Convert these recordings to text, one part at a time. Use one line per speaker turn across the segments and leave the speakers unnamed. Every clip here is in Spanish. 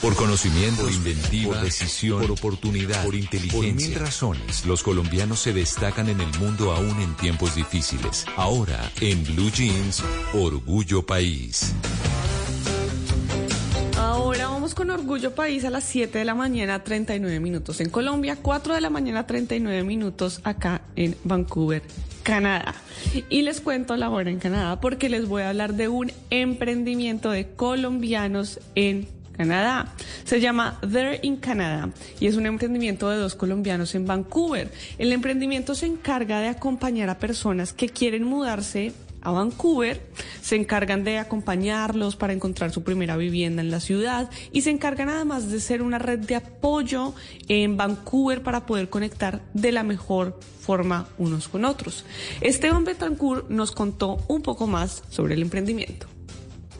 Por conocimiento, por inventiva, por decisión, por oportunidad, por inteligencia. Por mil razones, los colombianos se destacan en el mundo aún en tiempos difíciles. Ahora, en Blue Jeans, Orgullo País.
Ahora vamos con Orgullo País a las 7 de la mañana, 39 minutos en Colombia, 4 de la mañana, 39 minutos acá en Vancouver, Canadá. Y les cuento la hora en Canadá porque les voy a hablar de un emprendimiento de colombianos en Canadá. Se llama There in Canada y es un emprendimiento de dos colombianos en Vancouver. El emprendimiento se encarga de acompañar a personas que quieren mudarse a Vancouver, se encargan de acompañarlos para encontrar su primera vivienda en la ciudad y se encargan además de ser una red de apoyo en Vancouver para poder conectar de la mejor forma unos con otros. Esteban Betancourt nos contó un poco más sobre el emprendimiento.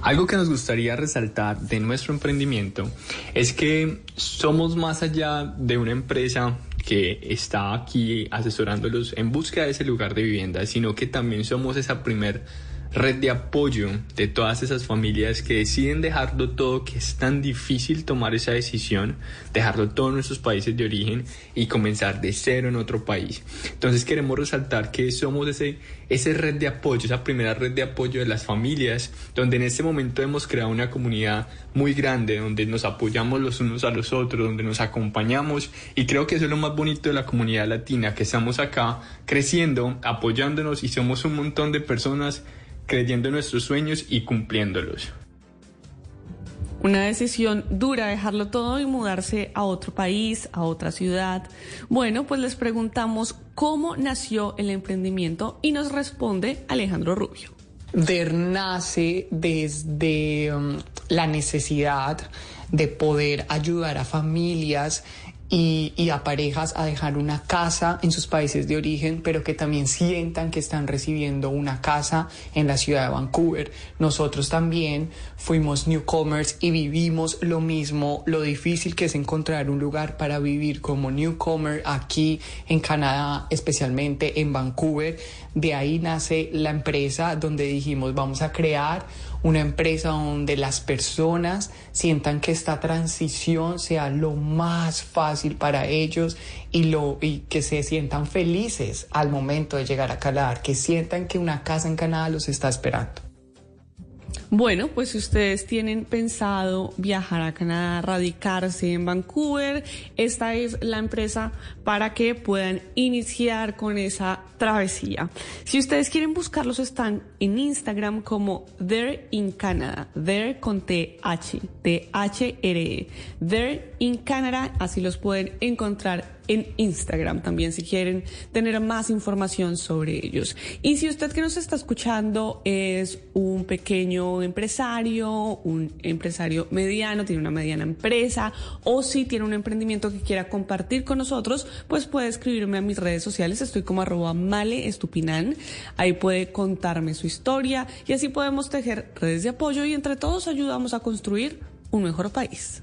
Algo que nos gustaría resaltar de nuestro emprendimiento es que somos más allá de una empresa que está aquí asesorándolos en búsqueda de ese lugar de vivienda, sino que también somos esa primer red de apoyo de todas esas familias que deciden dejarlo todo, que es tan difícil tomar esa decisión, dejarlo todo en nuestros países de origen y comenzar de cero en otro país. Entonces queremos resaltar que somos ese, ese red de apoyo, esa primera red de apoyo de las familias, donde en este momento hemos creado una comunidad muy grande, donde nos apoyamos los unos a los otros, donde nos acompañamos y creo que eso es lo más bonito de la comunidad latina, que estamos acá creciendo, apoyándonos y somos un montón de personas creyendo en nuestros sueños y cumpliéndolos.
Una decisión dura dejarlo todo y mudarse a otro país, a otra ciudad. Bueno, pues les preguntamos cómo nació el emprendimiento y nos responde Alejandro Rubio.
DER nace desde um, la necesidad de poder ayudar a familias y, y, a parejas a dejar una casa en sus países de origen, pero que también sientan que están recibiendo una casa en la ciudad de Vancouver. Nosotros también fuimos newcomers y vivimos lo mismo, lo difícil que es encontrar un lugar para vivir como newcomer aquí en Canadá, especialmente en Vancouver. De ahí nace la empresa donde dijimos vamos a crear una empresa donde las personas sientan que esta transición sea lo más fácil para ellos y, lo, y que se sientan felices al momento de llegar a Canadá, que sientan que una casa en Canadá los está esperando.
Bueno, pues si ustedes tienen pensado viajar a Canadá, radicarse en Vancouver, esta es la empresa para que puedan iniciar con esa travesía. Si ustedes quieren buscarlos, están en Instagram como There in Canada, There con T-H, T-H-R-E, There in Canada, así los pueden encontrar en Instagram también si quieren tener más información sobre ellos. Y si usted que nos está escuchando es un pequeño empresario, un empresario mediano, tiene una mediana empresa o si tiene un emprendimiento que quiera compartir con nosotros, pues puede escribirme a mis redes sociales. Estoy como arroba male estupinan. Ahí puede contarme su historia y así podemos tejer redes de apoyo y entre todos ayudamos a construir un mejor país.